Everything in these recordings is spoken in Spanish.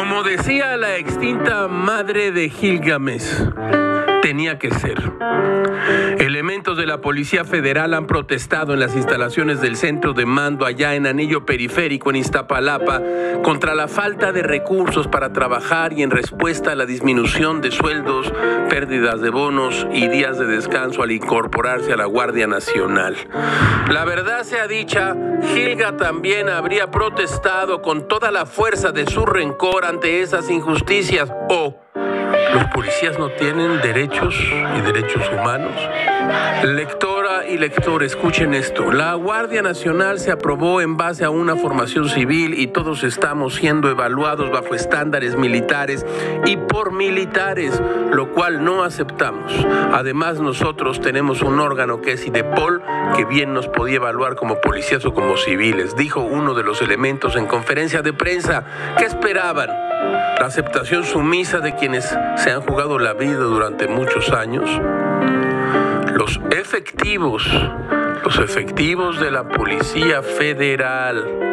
Como decía la extinta madre de Gilgamesh, tenía que ser. Elementos de la Policía Federal han protestado en las instalaciones del centro de mando allá en Anillo Periférico en Iztapalapa contra la falta de recursos para trabajar y en respuesta a la disminución de sueldos, pérdidas de bonos y días de descanso al incorporarse a la Guardia Nacional. La verdad sea dicha, Gilga también habría protestado con toda la fuerza de su rencor ante esas injusticias o ¿Los policías no tienen derechos y derechos humanos? Lectora y lector, escuchen esto. La Guardia Nacional se aprobó en base a una formación civil y todos estamos siendo evaluados bajo estándares militares y por militares, lo cual no aceptamos. Además, nosotros tenemos un órgano que es IDEPOL, que bien nos podía evaluar como policías o como civiles, dijo uno de los elementos en conferencia de prensa. ¿Qué esperaban? La aceptación sumisa de quienes se han jugado la vida durante muchos años, los efectivos, los efectivos de la Policía Federal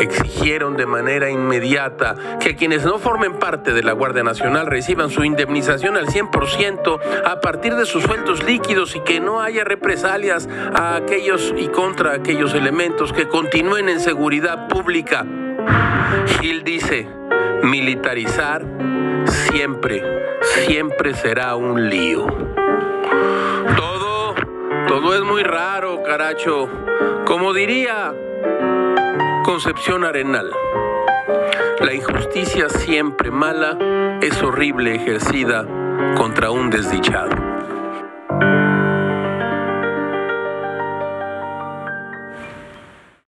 exigieron de manera inmediata que quienes no formen parte de la Guardia Nacional reciban su indemnización al 100% a partir de sus sueldos líquidos y que no haya represalias a aquellos y contra aquellos elementos que continúen en seguridad pública. Gil dice, militarizar siempre, siempre será un lío. Todo, todo es muy raro, caracho. Como diría Concepción Arenal, la injusticia siempre mala es horrible ejercida contra un desdichado.